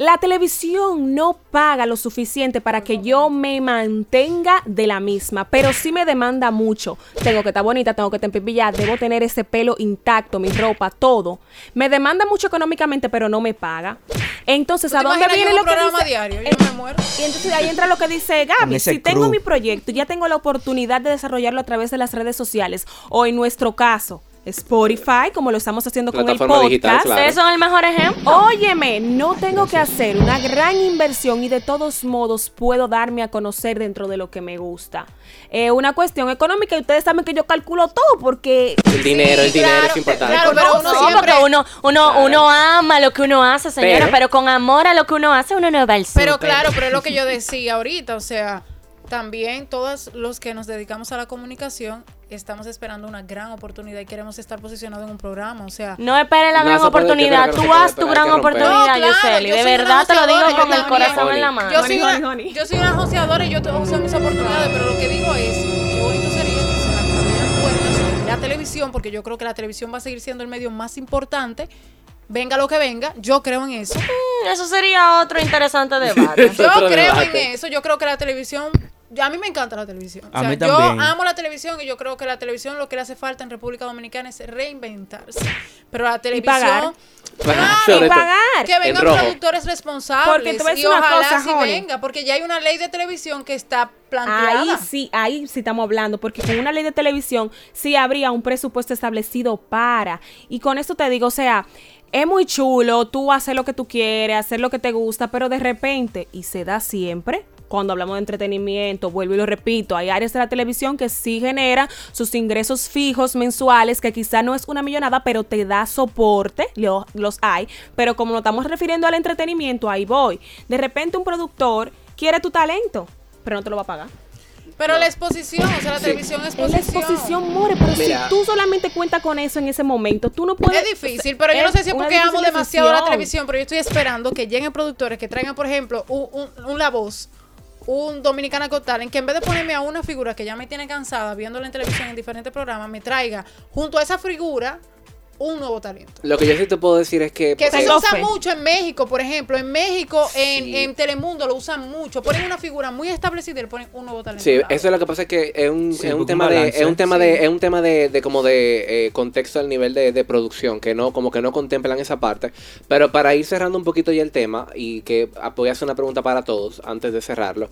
la televisión no paga lo suficiente para que yo me mantenga de la misma, pero sí me demanda mucho. Tengo que estar bonita, tengo que estar pipilla, debo tener ese pelo intacto, mi ropa, todo. Me demanda mucho económicamente, pero no me paga. Entonces, ¿Tú ¿a dónde viene yo lo un que programa dice? diario? Yo Eh, me muero. y entonces ahí entra lo que dice Gaby. Si tengo mi proyecto, ya tengo la oportunidad de desarrollarlo a través de las redes sociales o en nuestro caso, Spotify, como lo estamos haciendo con el podcast. digital, claro. Ustedes son el mejor ejemplo. Óyeme, no tengo que hacer una gran inversión y de todos modos puedo darme a conocer dentro de lo que me gusta. Eh, una cuestión económica y ustedes saben que yo calculo todo porque El dinero, el dinero claro, es importante. claro, pero uno No, siempre- porque uno, uno, Claro. uno ama lo que uno hace, señora, Pero- pero, con amor a lo que uno hace, uno no va al Pero súper. claro, pero es lo que yo (laughs) decía ahorita, o sea, también todos los que nos dedicamos a la comunicación estamos esperando una gran oportunidad y queremos estar posicionados en un programa, o sea, No esperes la No gran oportunidad. Tú haz tu gran oportunidad, No, claro, yo De verdad te lo digo con el corazón en la mano. yo Honey, soy, una, honey, honey. yo soy una joseadora y yo te- uso mis oportunidades, pero lo que digo es, qué bonito sería que se abrieran puertas la televisión, porque yo creo que la televisión va a seguir siendo el medio más importante. Venga lo que venga, yo creo en eso. Mm, Eso sería otro interesante debate. (laughs) Yo Otro creo debate. en eso, yo creo que la televisión, a mí me encanta la televisión. O A sea, mí yo también. amo la televisión y yo creo que la televisión lo que le hace falta en República Dominicana es reinventarse. Pero la televisión... pagar. Claro, y sobre todo. pagar. Que En vengan productores responsables Porque voy a y una ojalá cosa, sí Joni. venga, porque ya hay una ley de televisión que está planteada. Ahí sí, ahí sí estamos hablando, porque con una ley de televisión sí habría un presupuesto establecido para. Y con esto te digo, o sea, es muy chulo, tú haces lo que tú quieres, hacer lo que te gusta, pero de repente, y se da siempre, cuando hablamos de entretenimiento, vuelvo y lo repito, hay áreas de la televisión que sí generan sus ingresos fijos mensuales, que quizá no es una millonada, pero te da soporte, lo- los hay, pero como nos estamos refiriendo al entretenimiento, ahí voy. De repente un productor quiere tu talento, pero no te lo va a pagar. Pero la exposición, o sea, la televisión es Es la exposición. exposición, more, pero Mira. si tú solamente cuentas con eso en ese momento, tú no puedes... Es difícil, pero yo no sé si es porque amo demasiado la televisión, pero yo estoy esperando que lleguen productores que traigan, por ejemplo, un, un- un La Voz, un Dominicana Got Talent, que en vez de ponerme a una figura que ya me tiene cansada viéndola en televisión en diferentes programas, me traiga junto a esa figura un nuevo talento. Lo que yo sí te puedo decir es que... Que eso se usa fe. mucho en México, por ejemplo. En México, en, Sí. en Telemundo lo usan mucho. Ponen una figura muy establecida y le ponen un nuevo talento. Sí, eso es lo que pasa es que es un, Sí, es un porque tema de es un tema de es un tema de, de como de eh, contexto al nivel de, de producción que no como que no contemplan esa parte pero para ir cerrando un poquito ya el tema y que ah, voy a hacer una pregunta para todos antes de cerrarlo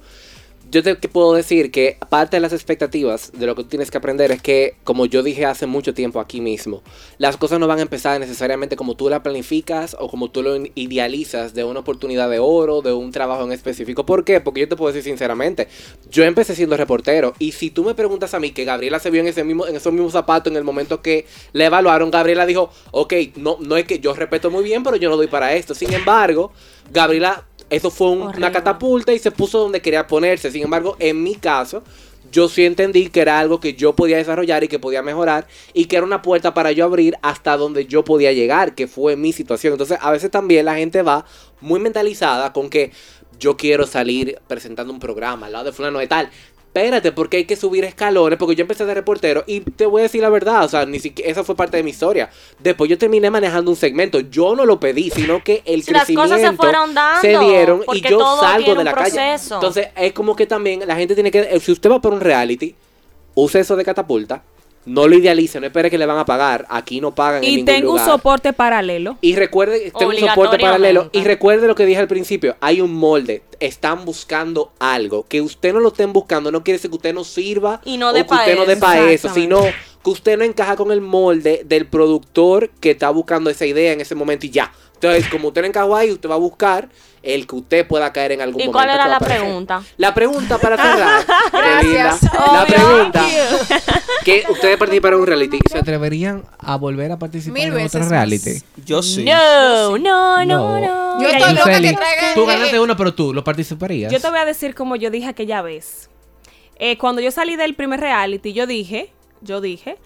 yo te puedo decir que parte de las expectativas de lo que tú tienes que aprender es que, como yo dije hace mucho tiempo aquí mismo, las cosas no van a empezar necesariamente como tú la planificas o como tú lo idealizas de una oportunidad de oro, de un trabajo en específico. ¿Por qué? Porque yo te puedo decir sinceramente, yo empecé siendo reportero y si tú me preguntas a mí que Gabriela se vio en, ese mismo, en esos mismos zapatos en el momento que le evaluaron, Gabriela dijo, ok, no, no es que yo respeto muy bien, pero yo no doy para esto. Sin embargo, Gabriela eso fue un- una catapulta y se puso donde quería ponerse. Sin embargo, en mi caso, yo sí entendí que era algo que yo podía desarrollar y que podía mejorar y que era una puerta para yo abrir hasta donde yo podía llegar, que fue mi situación. Entonces, a veces también la gente va muy mentalizada con que yo quiero salir presentando un programa al lado de fulano de tal. Espérate, porque hay que subir escalones, porque yo empecé de reportero y te voy a decir la verdad, o sea, ni siquiera esa fue parte de mi historia. Después yo terminé manejando un segmento, yo no lo pedí, sino que el Sí, las cosas crecimiento se fueron dando, se dieron y yo salgo de la calle. Entonces, es como que también la gente tiene que, si usted va por un reality, use eso de catapulta, no lo idealice, no espere que le van a pagar, aquí no pagan en Y ningún tengo un soporte paralelo. Y recuerde, tengo un soporte paralelo. Y recuerde lo que dije al principio: hay un molde. Están buscando algo. Que usted no lo estén buscando no quiere decir que usted no sirva Y no o dé que usted no dé para eso, sino que usted no encaja con el molde del productor que está buscando esa idea en ese momento y ya. Entonces, como usted encajó ahí, usted va a buscar el que usted pueda caer en algún ¿Y momento. cuál era la aparecer. pregunta? La pregunta para (laughs) cerrar. Gracias. La Obvio. pregunta que ustedes participaron en un reality. ¿Se atreverían a volver a participar Mil en veces otro más. reality? Yo sí. No, no, no, No. no. Yo estoy loca que traigan. Tú ganaste uno, pero tú lo participarías. Yo te voy a decir como yo dije aquella vez. Eh, cuando yo salí del primer reality, yo dije, yo dije,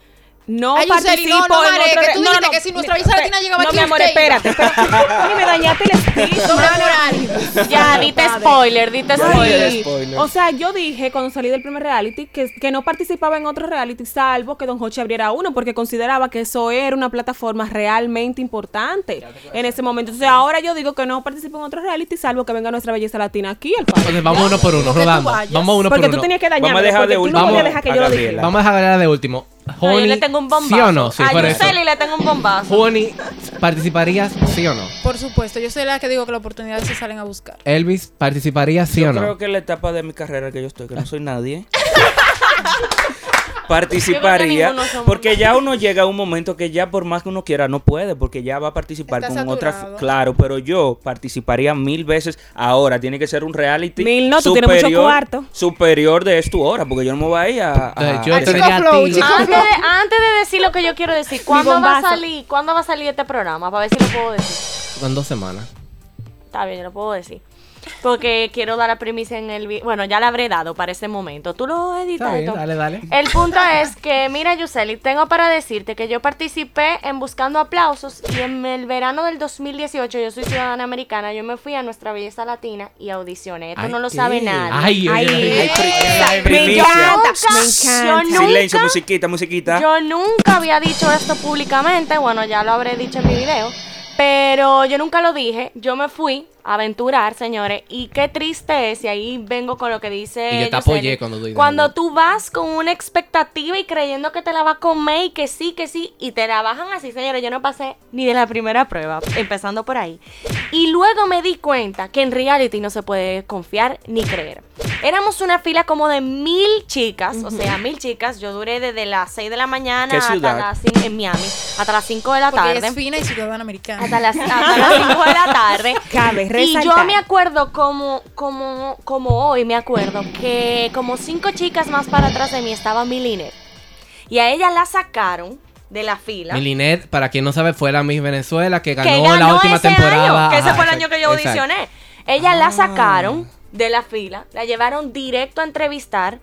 no Ay, participo no, no, en vale, otro que re- tú dijiste que si nuestra visa latina llegaba no, aquí, mi amor, espérate, espérate. (laughs) Ay, me dañaste el espíritu. Moral. Ya, dite spoiler, dite spoiler. O sea, yo dije cuando salí del primer reality que, que no participaba en otro reality salvo que Don Joche abriera uno porque consideraba que eso era una plataforma realmente importante en ese momento. Entonces ahora yo digo que no participo en otro reality salvo que venga nuestra belleza latina aquí al padre. Entonces, vamos uno por uno, Porque rodando. Vamos uno por Porque uno. tú tenías que dañarme. Vamos a dejar porque de último no Vamos dejar que a yo lo Gabriela. dijera. Vamos a dejar de último. No, yo Honey, le tengo un bombazo. ¿Sí o no? Sí, a. Yuseli le tengo un bombazo. Honey, ¿participarías sí o no? Por supuesto, yo soy la que digo que las oportunidades se salen a buscar. Elvis, ¿participarías sí yo o no? creo que la etapa de mi carrera que yo estoy, que no soy nadie, Yo (laughs) participaría. Porque ya uno llega a un momento que ya por más que uno quiera no puede, porque ya va a participar Está con otras. Claro, pero yo participaría mil veces. Ahora tiene que ser un reality. Mil no, tú tienes mucho superior- cuarto. Superior de esto hora, porque yo no me voy a ir a. a- Entonces, yo a- te chico diría a flow, ti. chico. Antes de, antes de decir lo que yo quiero decir, ¿cuándo va a salir? ¿Cuándo va a salir este programa? Para ver si lo puedo decir. En dos semanas. Está bien, yo lo puedo decir. Porque quiero dar la primicia en el video. Bueno, ya la habré dado para ese momento. Tú lo editas. Bien, dale, dale. El punto es que, mira, Yuseli, tengo para decirte que yo participé en Buscando Aplausos y en el verano del 2018, yo soy ciudadana americana, yo me fui a Nuestra Belleza Latina y audicioné. Esto Ay, no lo ¿qué? sabe nadie. Ay, Ay, ay, Me encanta, me yo encanta. nunca- Silencio, musiquita, musiquita. Yo nunca había dicho esto públicamente, bueno, ya lo habré dicho en mi video, pero yo nunca lo dije. Yo me fui a aventurar, señores, y qué triste es, y ahí vengo con lo que dice. Y yo te apoyé cuando tú Cuando tú vas con una expectativa y creyendo que te la va a comer y que sí, que sí, y te la bajan así, señores. Yo no pasé ni de la primera prueba, empezando por ahí. Y luego me di cuenta que en reality no se puede confiar ni creer. Éramos una fila como de mil chicas, o sea, mil chicas. Yo duré desde las 6 de la mañana ¿Qué hasta ciudad? las en Miami, hasta las 5 de la Porque ella tarde. es fina y ciudadana americana. Hasta las, (laughs) hasta las 5 de la tarde. Cabe Y resaltar. yo me acuerdo como, como, como hoy me acuerdo que como cinco chicas más para atrás de mí estaba Miliner. Y a ella la sacaron de la fila. Milinet, para quien no sabe, fue la Miss Venezuela que ganó, que ganó la última ese temporada. año, que ese Ajá, fue el año que yo exacto. audicioné. Ella la sacaron de la fila, la llevaron directo a entrevistar,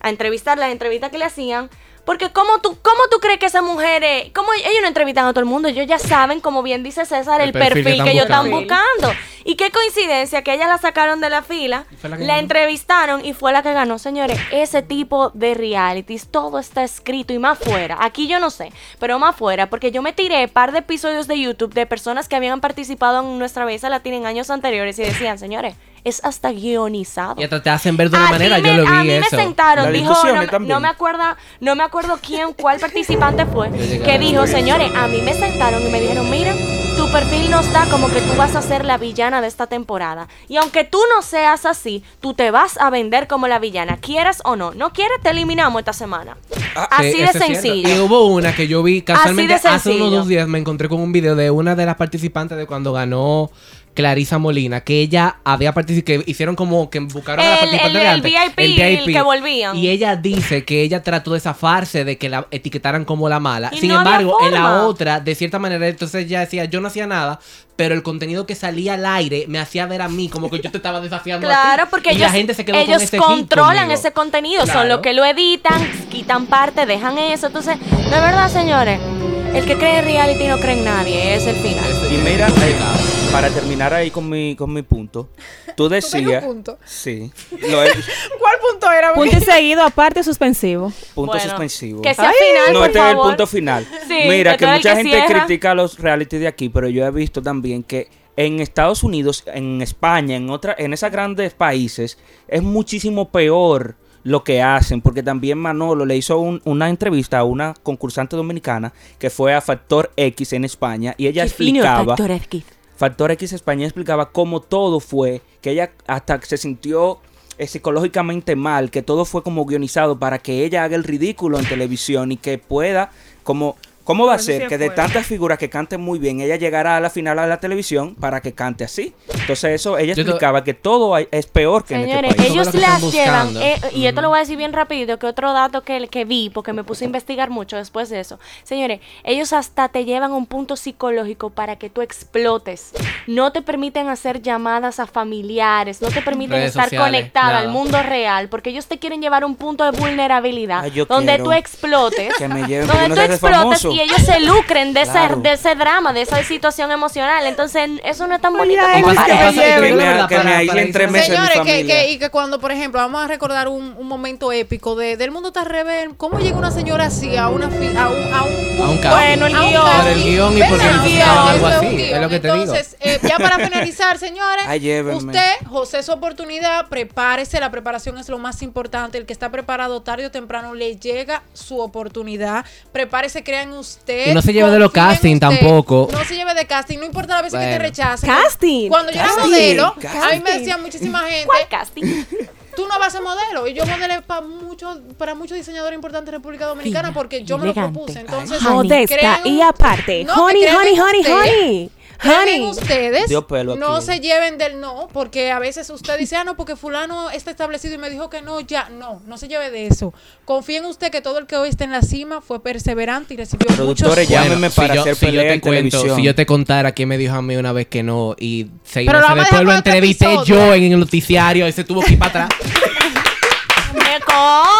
a entrevistar la entrevista que le hacían. Porque ¿cómo tú, cómo tú crees que esas mujeres, cómo ellos no entrevistan a todo el mundo? Ellos ya saben, como bien dice César, el, El perfil perfil, que ellos están buscando. Y qué coincidencia que ella la sacaron de la fila, la entrevistaron y fue la que ganó. Señores, ese tipo de realities, todo está escrito y más fuera. Aquí yo no sé, pero más fuera, porque yo me tiré un par de episodios de YouTube de personas que habían participado en nuestra belleza latina en años anteriores y decían, señores, es hasta guionizado. Y hasta te hacen ver de una Así manera, me- yo lo a vi mí eso. me sentaron, Las dijo, no, me acuerdo, no me acuerdo quién, cuál (laughs) participante fue, a que dijo, señores, a mí me sentaron y me dijeron, mira, tu perfil nos da como que tú vas a ser la villana de esta temporada. Y aunque tú no seas así, tú te vas a vender como la villana, quieras o no. No quieres, te eliminamos esta semana. así Sí, de sencillo. Y hubo una que yo vi casualmente de hace unos dos días me encontré con un video de una de las participantes de cuando ganó Clarisa Molina, que ella había participado, que hicieron como que buscaron a la participante el- de el antes, VIP, el que volvían. Y ella dice que ella trató de zafarse de que la etiquetaran como la mala. Y Sin no había embargo, en la otra, de cierta manera, entonces ella decía, yo no hacía nada, pero el contenido que salía al aire me hacía ver a mí como que yo te estaba desafiando a ti. Claro, porque y ellos, la gente se quedó con ese controlan ese contenido, son Claro. los que lo editan, quitan parte, dejan eso. Entonces, no es verdad, señores. El que cree en reality no cree en nadie, es el final. Y mira. Para terminar ahí con mi, con mi punto, tú decías... punto? Sí. Lo he- (laughs) ¿Cuál punto era? Punto y seguido, aparte suspensivo. punto Bueno, suspensivo. Que sea Ay, final, No, por este es el punto final. Sí, Mira, que tú mucha que gente cierra. critica los reality de aquí, pero yo he visto también que en Estados Unidos, en España, en otra, en esos grandes países, es muchísimo peor lo que hacen, porque también Manolo le hizo un- una entrevista a una concursante dominicana que fue a Factor X en España y ella Qué fino, explicaba Factor X. Factor X España explicaba cómo todo fue, que ella hasta se sintió eh, psicológicamente mal, que todo fue como guionizado para que ella haga el ridículo en televisión y que pueda, como, ¿cómo va a ser que de tantas figuras que canten muy bien, ella llegara a la final de la televisión para que cante así? Entonces eso, ella explicaba que todo es peor que en Señores, este país. ellos las llevan, eh, y esto lo voy a decir bien rápido, que otro dato que, que vi, porque me puse a investigar mucho después de eso. Señores, ellos hasta te llevan a un punto psicológico para que tú explotes. No te permiten hacer llamadas a familiares, no te permiten Redes estar sociales, conectada nada. al mundo real, porque ellos te quieren llevar a un punto de vulnerabilidad, Ay, donde quiero tú explotes, que me lleven donde no tú explotes famoso. y ellos se lucren de, Claro. ese, de ese drama, de esa situación emocional. Entonces, eso no es tan bonito ay, como que me? Que me aíslen tres meses. Señores, mi que, familia. que- y que cuando, por ejemplo, vamos a recordar un, un momento épico de Del Mundo está rebel, ¿cómo llega una señora así a una fi- a un, a un, A un. Bueno, el a un guion. Por el guion y un es guion. lo que te digo. Entonces, eh, ya para (laughs) finalizar, señores, Ay, usted, José, su oportunidad, prepárese, la preparación es lo más importante. El que está preparado tarde o temprano le llega su oportunidad. Prepárese, crean usted. Y no se lleve de los casting tampoco. No se lleve de casting, no importa la vez que te rechacen. Casting. Cuando yo era Casting. modelo, a mí Casting. me decía muchísima gente, ¿Cuál casting? tú no vas a ser modelo. Y yo modelé para muchos, para muchos diseñadores importantes de República Dominicana Fina, porque yo me lo propuse. Entonces, Honey. Modesta. crean Y aparte, No, honey, honey, honey, honey. Honey. ustedes, no se lleven del no, porque a veces usted dice, ah, no, porque fulano está establecido y me dijo que no, ya, no, no se lleve de eso. Confíe en usted que todo el que hoy está en la cima fue perseverante y recibió Productores, muchos... ya- Llámeme para si yo, hacer si yo te en cuento, televisión. si yo te contara quién me dijo a mí una vez que no y seis Pero meses lo vamos a después lo entrevisté yo en el noticiario, ese tuvo que ir para atrás. (laughs) Me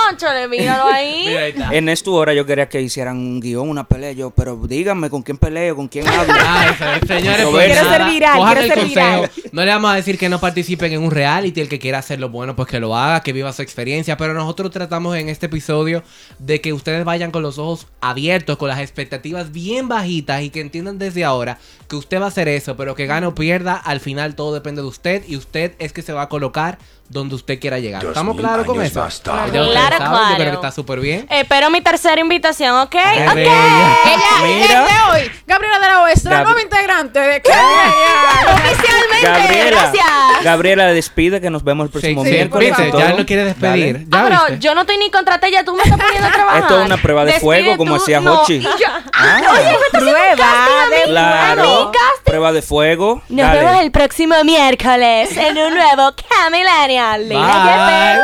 concho, le míralo (laughs) ahí. Mira, ahí está. En esta hora yo quería que hicieran un guion, una pelea. Yo, pero díganme con quién peleo, con quién hablo. (laughs) Ay, se- señores, Quiero pues ser nada, viral, cojan quiero el ser viral. consejo. No le vamos a decir que no participen en un reality. El que quiera hacerlo bueno, pues que lo haga, que viva su experiencia. Pero nosotros tratamos en este episodio de que ustedes vayan con los ojos abiertos, con las expectativas bien bajitas y que entiendan desde ahora que usted va a hacer eso, pero que gane o pierda, al final todo depende de usted y usted es que se va a colocar donde usted quiera llegar. Dos ¿Estamos claros con eso? Claro sabes, Yo creo claro. que está súper bien. Espero mi tercera invitación, ¿ok? Qué Ok. bella. Ella, Mira. desde hoy, Gabriela de la Oeste, la Gab- nueva integrante de Oficialmente, Gabriela, gracias. Gabriela, despide que nos vemos el próximo Sí, miércoles. favor. ya lo quiere despedir. Dale. ¿Ya Ah, pero viste? yo no estoy ni contraté, ya tú me estás poniendo a trabajar. (laughs) Esto es una prueba de Despide fuego, como tú- hacía no, Hochi. Ah. Oye, me está haciendo un Prueba casting a mí. de Claro, A mí, casting. Prueba de fuego. Nos Dale. vemos el próximo miércoles en un nuevo Camillennial. Lina.